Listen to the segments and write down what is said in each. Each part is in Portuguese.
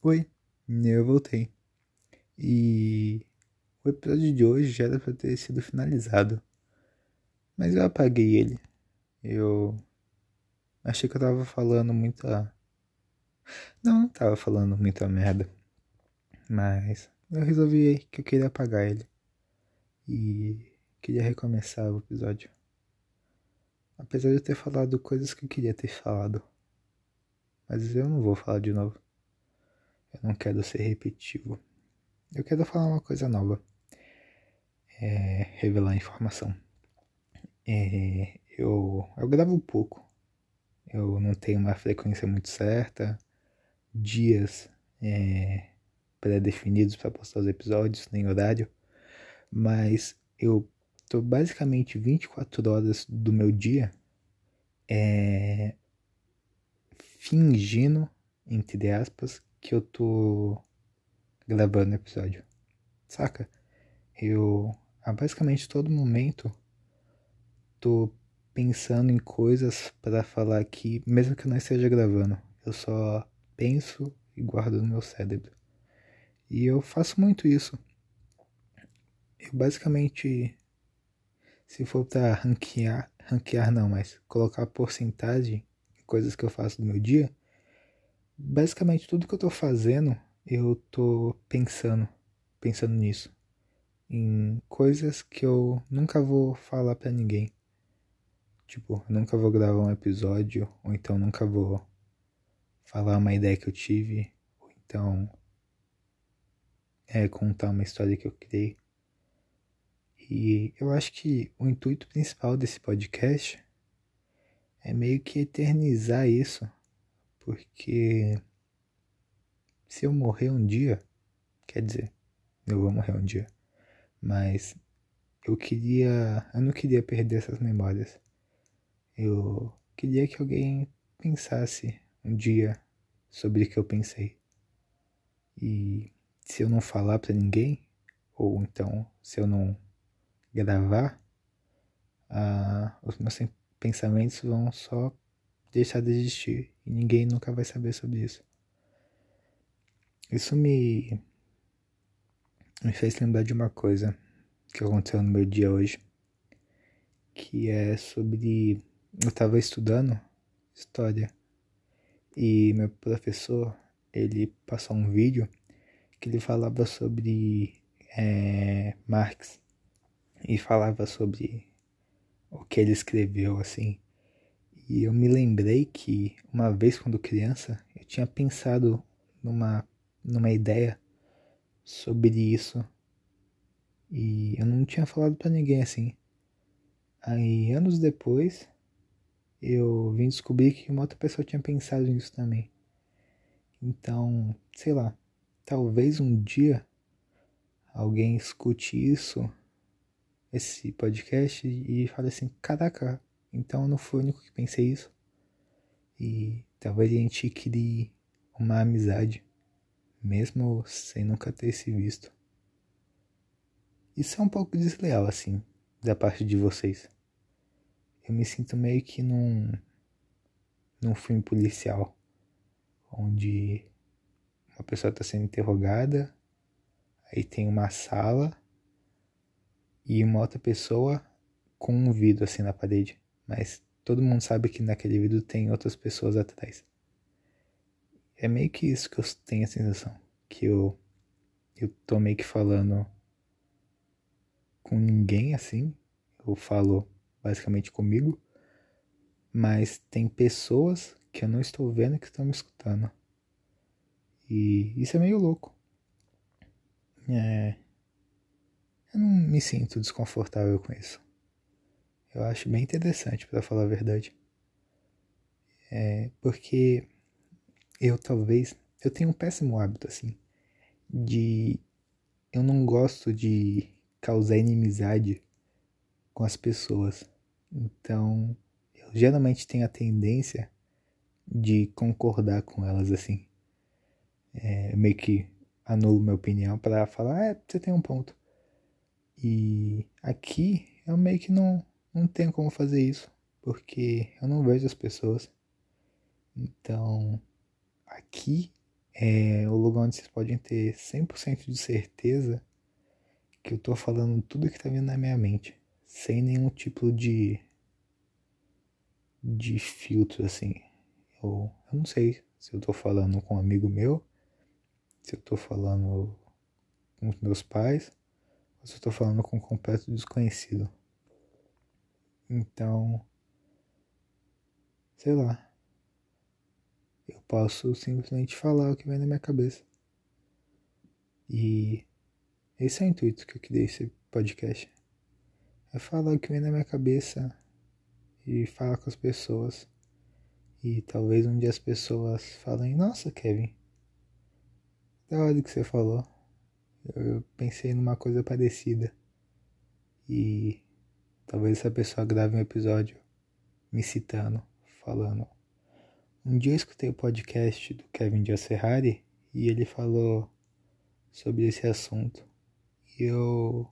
Oi, eu voltei. E o episódio de hoje já era pra ter sido finalizado. Mas eu apaguei ele. Eu achei que eu tava falando muita. Não, não tava falando muita merda. Mas eu resolvi que eu queria apagar ele. E queria recomeçar o episódio. Apesar de eu ter falado coisas que eu queria ter falado. Mas eu não vou falar de novo. Eu não quero ser repetitivo. Eu quero falar uma coisa nova. É, revelar informação. É, eu, eu gravo pouco. Eu não tenho uma frequência muito certa. Dias é, pré-definidos para postar os episódios, nem horário. Mas eu tô basicamente 24 horas do meu dia é, fingindo, entre aspas, que eu tô gravando episódio. Saca? Eu, a basicamente todo momento, tô pensando em coisas para falar aqui, mesmo que eu não esteja gravando. Eu só penso e guardo no meu cérebro. E eu faço muito isso. Eu basicamente, se for para ranquear, ranquear não, mas colocar porcentagem em coisas que eu faço no meu dia, basicamente tudo que eu tô fazendo, eu tô pensando, pensando nisso. Em coisas que eu nunca vou falar para ninguém. Tipo, eu nunca vou gravar um episódio, ou então nunca vou falar uma ideia que eu tive, ou então é, contar uma história que eu criei. E eu acho que o intuito principal desse podcast é meio que eternizar isso porque se eu morrer um dia, quer dizer, eu vou morrer um dia, mas eu queria, eu não queria perder essas memórias. Eu queria que alguém pensasse um dia sobre o que eu pensei. E se eu não falar para ninguém, ou então se eu não gravar, ah, os meus pensamentos vão só deixar de existir e ninguém nunca vai saber sobre isso. Isso me me fez lembrar de uma coisa que aconteceu no meu dia hoje, que é sobre eu estava estudando história e meu professor ele passou um vídeo que ele falava sobre é, Marx e falava sobre o que ele escreveu assim e eu me lembrei que uma vez quando criança eu tinha pensado numa numa ideia sobre isso e eu não tinha falado para ninguém assim. Aí anos depois eu vim descobrir que uma outra pessoa tinha pensado nisso também. Então, sei lá, talvez um dia alguém escute isso, esse podcast, e fale assim: caraca, então eu não fui o único que pensei isso. E talvez a gente crie uma amizade, mesmo sem nunca ter se visto. Isso é um pouco desleal, assim, da parte de vocês. Eu me sinto meio que num, num filme policial, onde uma pessoa está sendo interrogada, aí tem uma sala e uma outra pessoa com um vidro assim na parede mas todo mundo sabe que naquele vídeo tem outras pessoas atrás. É meio que isso que eu tenho a sensação, que eu eu tô meio que falando com ninguém assim, eu falo basicamente comigo, mas tem pessoas que eu não estou vendo que estão me escutando. E isso é meio louco. É, eu não me sinto desconfortável com isso. Eu acho bem interessante, para falar a verdade. É, porque eu talvez. Eu tenho um péssimo hábito, assim, de. Eu não gosto de causar inimizade com as pessoas. Então, eu geralmente tenho a tendência de concordar com elas, assim. É, meio que anulo minha opinião para falar, é, você tem um ponto. E aqui eu meio que não, não tenho como fazer isso, porque eu não vejo as pessoas. Então, aqui é o lugar onde vocês podem ter 100% de certeza que eu tô falando tudo que tá vindo na minha mente, sem nenhum tipo de de filtro assim. Eu, eu não sei se eu tô falando com um amigo meu, se eu tô falando com os meus pais, ou se eu tô falando com um completo desconhecido. Então, sei lá. Eu posso simplesmente falar o que vem na minha cabeça. E esse é o intuito que eu criei esse podcast. É falar o que vem na minha cabeça e falar com as pessoas. E talvez um dia as pessoas falem, nossa Kevin, da hora que você falou. Eu pensei numa coisa parecida. E talvez essa pessoa grave um episódio me citando, falando. Um dia eu escutei o podcast do Kevin Ferrari e ele falou sobre esse assunto. E eu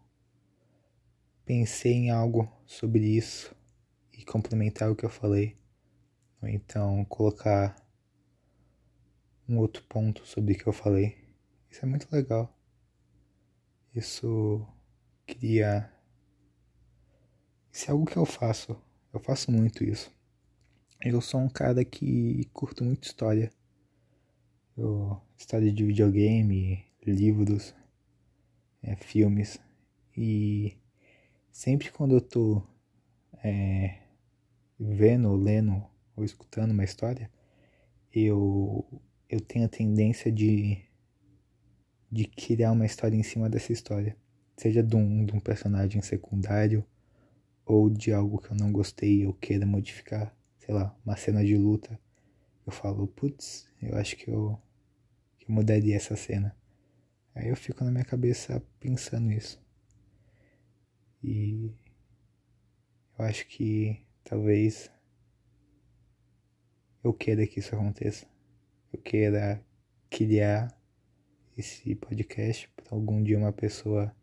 pensei em algo sobre isso e complementar o que eu falei. Ou então colocar um outro ponto sobre o que eu falei. Isso é muito legal. Isso cria. Isso é algo que eu faço. Eu faço muito isso. Eu sou um cara que curto muito história. Eu, história de videogame, livros, é, filmes. E sempre quando eu tô é, vendo, lendo ou escutando uma história, eu, eu tenho a tendência de de criar uma história em cima dessa história. Seja de um, de um personagem secundário ou de algo que eu não gostei ou queira modificar. Sei lá, uma cena de luta. Eu falo, putz, eu acho que eu, que eu mudaria essa cena. Aí eu fico na minha cabeça pensando isso. E eu acho que talvez eu queira que isso aconteça. Eu queira criar esse podcast para algum dia uma pessoa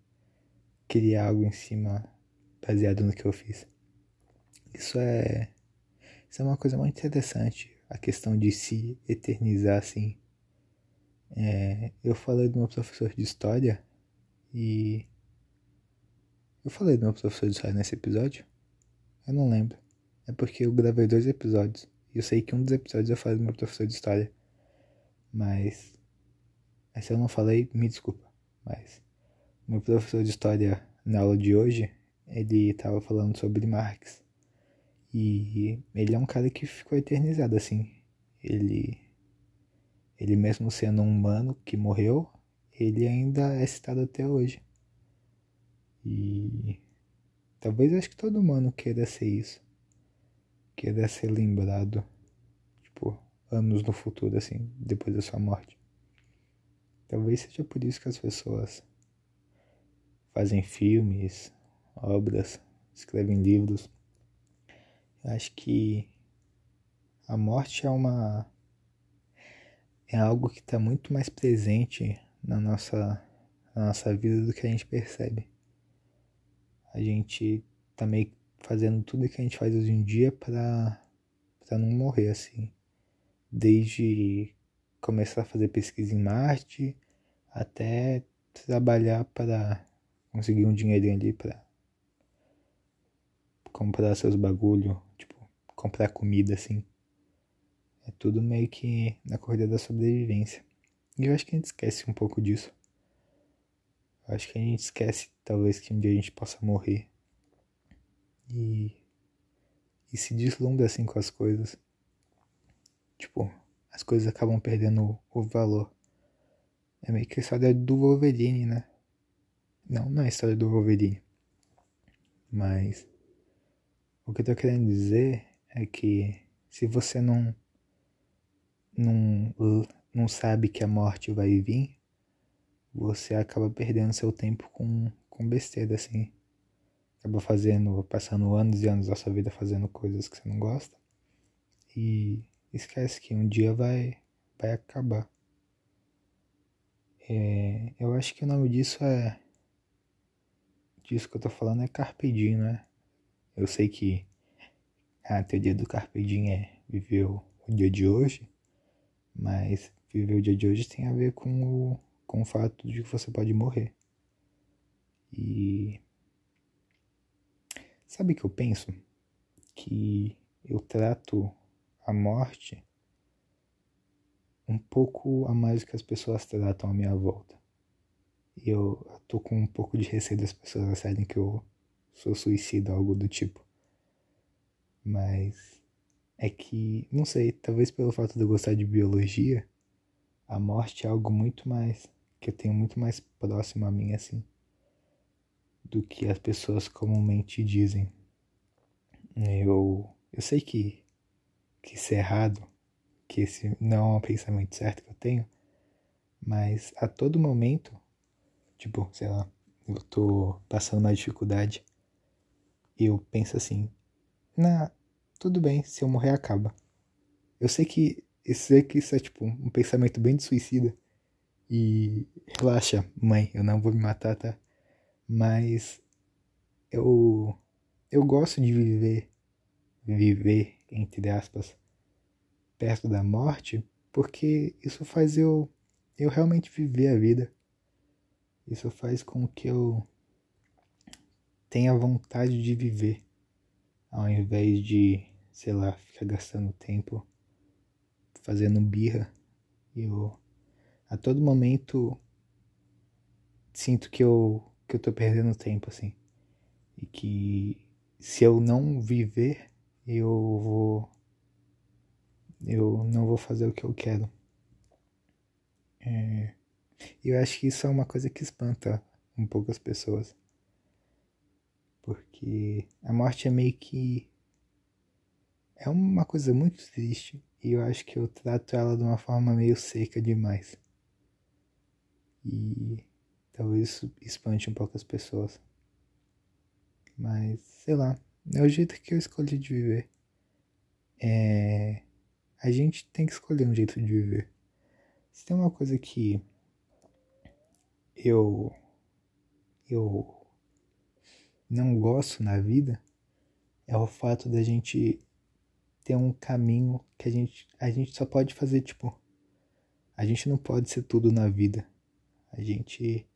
criar algo em cima baseado no que eu fiz. Isso é isso é uma coisa muito interessante, a questão de se eternizar assim. É, eu falei do meu professor de história e eu falei do meu professor de história nesse episódio? Eu não lembro. É porque eu gravei dois episódios. E eu sei que um dos episódios eu falei do meu professor de história. Mas mas se eu não falei, me desculpa. Mas meu professor de história na aula de hoje, ele estava falando sobre Marx. E ele é um cara que ficou eternizado assim. Ele ele mesmo sendo um humano que morreu, ele ainda é citado até hoje. E talvez acho que todo humano queira ser isso. Queira ser lembrado, tipo, anos no futuro assim, depois da sua morte. Talvez seja por isso que as pessoas fazem filmes, obras, escrevem livros. Eu acho que a morte é uma é algo que está muito mais presente na nossa, na nossa vida do que a gente percebe. A gente tá meio fazendo tudo que a gente faz hoje em dia para para não morrer assim. Desde começar a fazer pesquisa em Marte, até trabalhar para conseguir um dinheirinho ali para comprar seus bagulho, tipo, comprar comida assim. É tudo meio que na corrida da sobrevivência. E eu acho que a gente esquece um pouco disso. Eu acho que a gente esquece, talvez, que um dia a gente possa morrer. E. E se deslumbra assim com as coisas. Tipo, as coisas acabam perdendo o valor. É meio que a história do Wolverine, né? Não, não é a história do Wolverine. Mas o que eu tô querendo dizer é que se você não não, não sabe que a morte vai vir, você acaba perdendo seu tempo com, com besteira, assim. Acaba fazendo, passando anos e anos da sua vida fazendo coisas que você não gosta. E esquece que um dia vai, vai acabar. É, eu acho que o nome disso é. Disso que eu tô falando é Carpe Diem, né? Eu sei que a teoria do Carpe Diem é viver o, dia de hoje, mas viver o dia de hoje tem a ver com o, com o fato de que você pode morrer. E. Sabe o que eu penso? Que eu trato a morte um pouco a mais do que as pessoas tratam à minha volta. E eu, eu tô com um pouco de receio das pessoas acharem que eu sou suicida, algo do tipo. Mas é que, não sei, talvez pelo fato de eu gostar de biologia, a morte é algo muito mais que eu tenho muito mais próximo a mim assim do que as pessoas comumente dizem. Eu eu sei que que isso é errado, que esse não é um pensamento certo que eu tenho, mas a todo momento, tipo, sei lá, eu tô passando uma dificuldade eu penso assim, na tudo bem, se eu morrer acaba. Eu sei que eu sei que isso é tipo um pensamento bem de suicida e relaxa, mãe, eu não vou me matar, tá? Mas eu eu gosto de viver viver entre aspas perto da morte, porque isso faz eu eu realmente viver a vida. Isso faz com que eu tenha vontade de viver, ao invés de, sei lá, ficar gastando tempo fazendo birra. Eu a todo momento sinto que eu que eu tô perdendo tempo assim. E que se eu não viver, eu vou eu não vou fazer o que eu quero. É, eu acho que isso é uma coisa que espanta um pouco as pessoas. Porque a morte é meio que. É uma coisa muito triste. E eu acho que eu trato ela de uma forma meio seca demais. E talvez isso espante um pouco as pessoas. Mas, sei lá, é o jeito que eu escolhi de viver. É a gente tem que escolher um jeito de viver. Se tem uma coisa que eu eu não gosto na vida é o fato da gente ter um caminho que a gente a gente só pode fazer tipo a gente não pode ser tudo na vida. A gente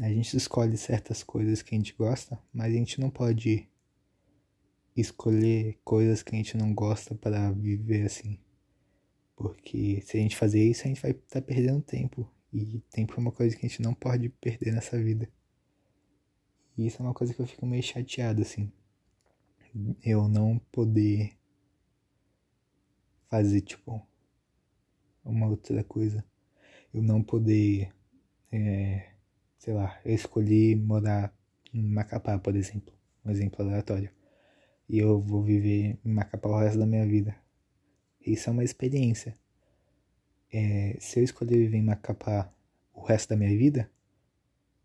a gente escolhe certas coisas que a gente gosta, mas a gente não pode escolher coisas que a gente não gosta para viver assim. Porque se a gente fazer isso, a gente vai estar tá perdendo tempo. E tempo é uma coisa que a gente não pode perder nessa vida. E isso é uma coisa que eu fico meio chateado, assim. Eu não poder fazer, tipo, uma outra coisa. Eu não poder, é, sei lá, eu escolhi morar em Macapá, por exemplo. Um exemplo aleatório e eu vou viver em Macapá o resto da minha vida. Isso é uma experiência. É, se eu escolher viver em Macapá o resto da minha vida,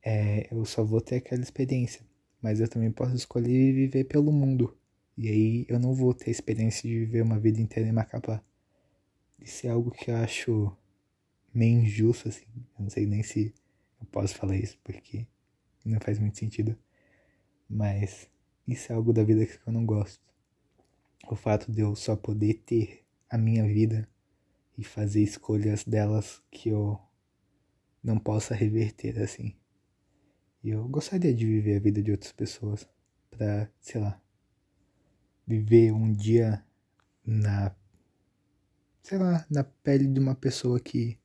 é, eu só vou ter aquela experiência. Mas eu também posso escolher viver pelo mundo. E aí eu não vou ter a experiência de viver uma vida inteira em Macapá. Isso é algo que eu acho meio injusto, assim. Eu não sei nem se eu posso falar isso, porque não faz muito sentido. Mas isso é algo da vida que eu não gosto. O fato de eu só poder ter a minha vida e fazer escolhas delas que eu não possa reverter assim. E eu gostaria de viver a vida de outras pessoas para, sei lá, viver um dia na sei lá, na pele de uma pessoa que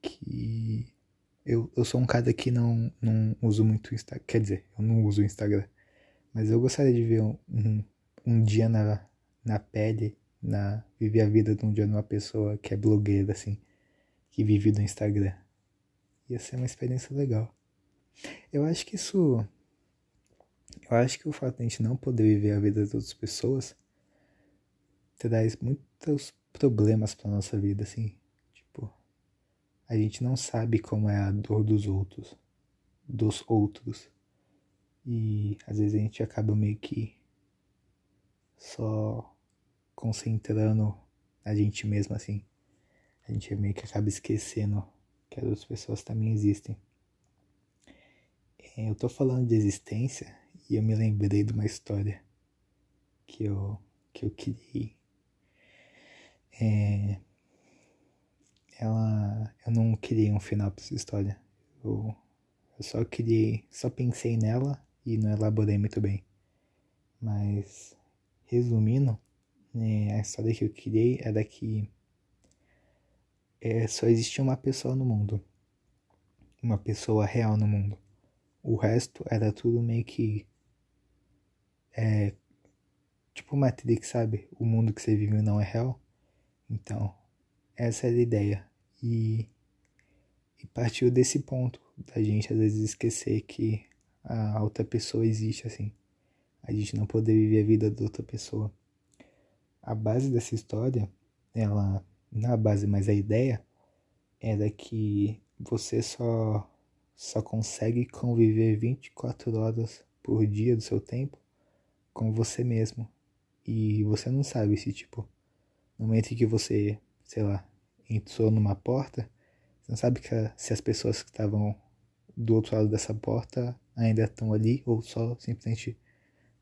que eu, eu sou um cara que não, não uso muito Instagram. Quer dizer, eu não uso o Instagram. Mas eu gostaria de ver um, um, um dia na, na pele, na viver a vida de um dia numa pessoa que é blogueira, assim, que vive do Instagram. Ia ser uma experiência legal. Eu acho que isso. Eu acho que o fato de a gente não poder viver a vida das outras pessoas traz muitos problemas pra nossa vida, assim. Tipo, a gente não sabe como é a dor dos outros. Dos outros. E às vezes a gente acaba meio que só concentrando a gente mesmo assim. A gente meio que acaba esquecendo que as outras pessoas também existem. É, eu tô falando de existência e eu me lembrei de uma história que eu, que eu criei. É, ela. Eu não criei um final pra essa história. Eu, eu só criei. Só pensei nela e não elaborei muito bem. Mas, resumindo, né, a história que eu criei era que é, só existia uma pessoa no mundo. Uma pessoa real no mundo. O resto era tudo meio que. É, tipo Matrix, sabe? O mundo que você vive não é real. Então, essa era a ideia. E, e partiu desse ponto da gente às vezes esquecer que a outra pessoa existe assim. A gente não poder viver a vida da outra pessoa. A base dessa história, ela não a base, mas a ideia era que você só só consegue conviver 24 horas por dia do seu tempo com você mesmo. E você não sabe se tipo no momento em que você, sei lá, entrou numa porta, você não sabe que, se as pessoas que estavam do outro lado dessa porta ainda estão ali ou só simplesmente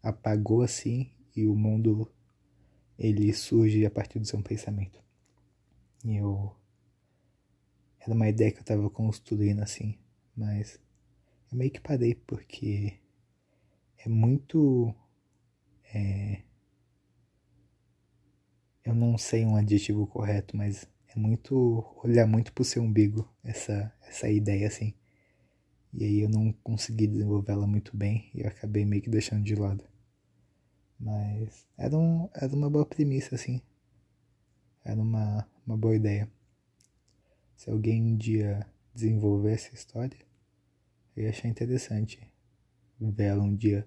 apagou assim e o mundo ele surge a partir do seu pensamento. E eu era uma ideia que eu estava construindo assim, mas eu meio que parei porque é muito é, eu não sei um adjetivo correto, mas é muito olhar muito pro seu umbigo essa essa ideia assim. E aí eu não consegui desenvolvê-la muito bem e eu acabei meio que deixando de lado. Mas era, um, era uma boa premissa, assim. Era uma, uma boa ideia. Se alguém um dia desenvolver essa história, eu ia achar interessante ver ela um dia.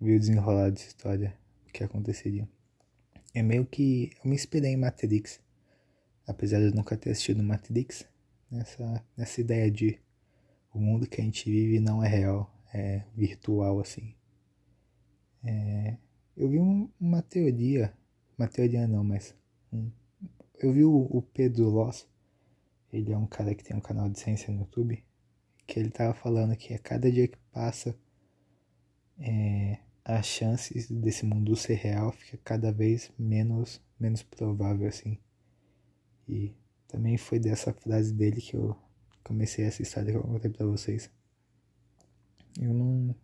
Ver o desenrolar dessa história, o que aconteceria. É meio que eu me inspirei em Matrix. Apesar de eu nunca ter assistido Matrix, nessa, nessa ideia de o mundo que a gente vive não é real, é virtual assim. É, eu vi um, uma teoria, uma teoria não, mas um, eu vi o, o Pedro Loss, ele é um cara que tem um canal de ciência no YouTube, que ele tava falando que a cada dia que passa, é, as chances desse mundo ser real fica cada vez menos, menos provável assim. E também foi dessa frase dele que eu comecei essa história que eu contei pra vocês. Eu não.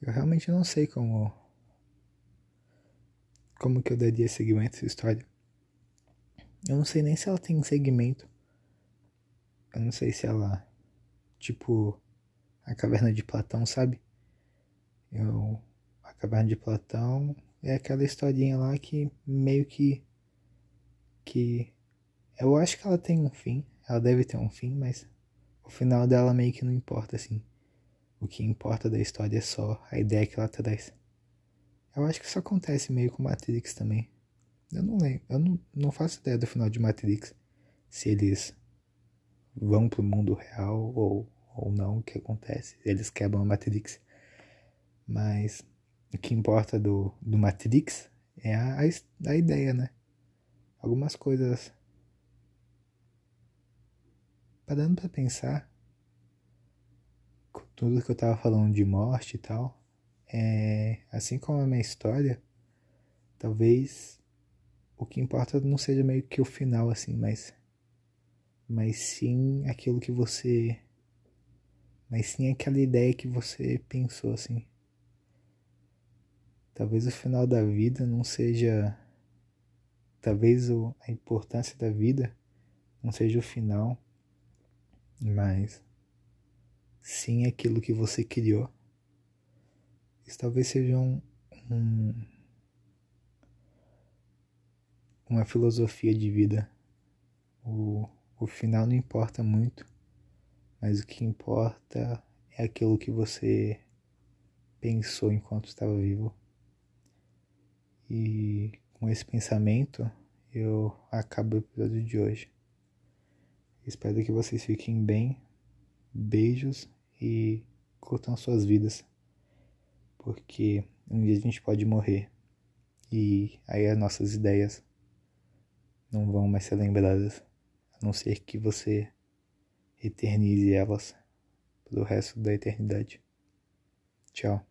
Eu realmente não sei como. Como que eu daria segmento a essa história. Eu não sei nem se ela tem segmento. Eu não sei se ela. Tipo. A caverna de Platão, sabe? Eu. A caverna de Platão é aquela historinha lá que meio que. Que. Eu acho que ela tem um fim. Ela deve ter um fim, mas o final dela meio que não importa, assim. O que importa da história é só a ideia que ela traz. Eu acho que isso acontece meio com Matrix também. Eu não lembro, eu não, não faço ideia do final de Matrix. Se eles vão pro mundo real ou, ou não, o que acontece. Eles quebram a Matrix. Mas o que importa do, do Matrix é a, a, a ideia, né? Algumas coisas parando para pensar, tudo que eu tava falando de morte e tal, é, assim como a minha história, talvez o que importa não seja meio que o final assim, mas mas sim aquilo que você mas sim aquela ideia que você pensou assim. Talvez o final da vida não seja talvez a importância da vida não seja o final, mas sim aquilo que você criou. Isso talvez seja um, um, uma filosofia de vida. O, o final não importa muito, mas o que importa é aquilo que você pensou enquanto estava vivo. E com esse pensamento eu acabo o episódio de hoje. Espero que vocês fiquem bem. Beijos e curtam suas vidas. Porque um dia a gente pode morrer. E aí as nossas ideias não vão mais ser lembradas. A não ser que você eternize elas pro resto da eternidade. Tchau.